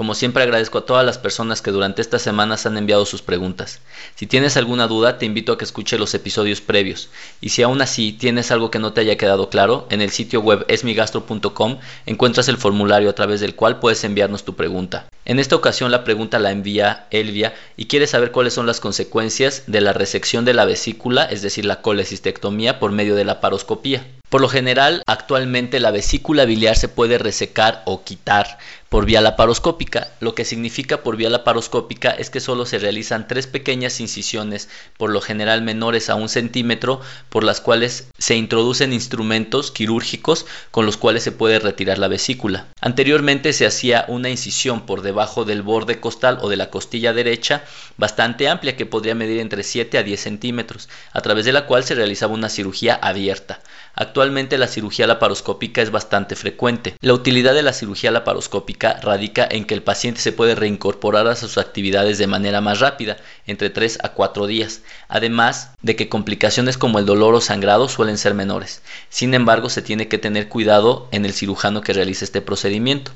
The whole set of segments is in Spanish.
Como siempre agradezco a todas las personas que durante estas semanas han enviado sus preguntas. Si tienes alguna duda, te invito a que escuche los episodios previos. Y si aún así tienes algo que no te haya quedado claro, en el sitio web esmigastro.com encuentras el formulario a través del cual puedes enviarnos tu pregunta. En esta ocasión la pregunta la envía Elvia y quiere saber cuáles son las consecuencias de la resección de la vesícula, es decir, la colecistectomía por medio de la paroscopía. Por lo general, actualmente la vesícula biliar se puede resecar o quitar por vía laparoscópica. Lo que significa por vía laparoscópica es que solo se realizan tres pequeñas incisiones, por lo general menores a un centímetro, por las cuales se introducen instrumentos quirúrgicos con los cuales se puede retirar la vesícula. Anteriormente se hacía una incisión por debajo del borde costal o de la costilla derecha, bastante amplia que podría medir entre 7 a 10 centímetros, a través de la cual se realizaba una cirugía abierta. Actualmente la cirugía laparoscópica es bastante frecuente. La utilidad de la cirugía laparoscópica radica en que el paciente se puede reincorporar a sus actividades de manera más rápida, entre 3 a 4 días, además de que complicaciones como el dolor o sangrado suelen ser menores. Sin embargo, se tiene que tener cuidado en el cirujano que realice este procedimiento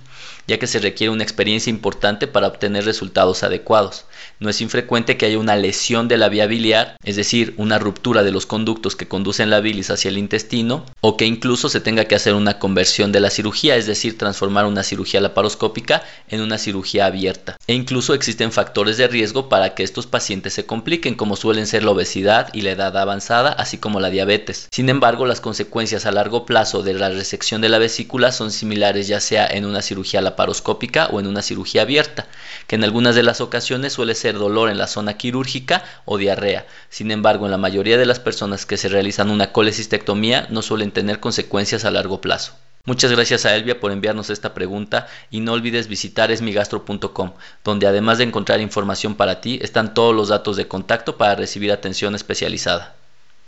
ya que se requiere una experiencia importante para obtener resultados adecuados. No es infrecuente que haya una lesión de la vía biliar, es decir, una ruptura de los conductos que conducen la bilis hacia el intestino, o que incluso se tenga que hacer una conversión de la cirugía, es decir, transformar una cirugía laparoscópica en una cirugía abierta. E incluso existen factores de riesgo para que estos pacientes se compliquen, como suelen ser la obesidad y la edad avanzada, así como la diabetes. Sin embargo, las consecuencias a largo plazo de la resección de la vesícula son similares ya sea en una cirugía laparoscópica paroscópica o en una cirugía abierta, que en algunas de las ocasiones suele ser dolor en la zona quirúrgica o diarrea. Sin embargo, en la mayoría de las personas que se realizan una colecistectomía no suelen tener consecuencias a largo plazo. Muchas gracias a Elvia por enviarnos esta pregunta y no olvides visitar esmigastro.com, donde además de encontrar información para ti, están todos los datos de contacto para recibir atención especializada.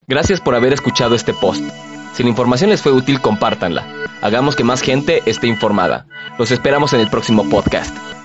Gracias por haber escuchado este post. Si la información les fue útil, compártanla. Hagamos que más gente esté informada. Los esperamos en el próximo podcast.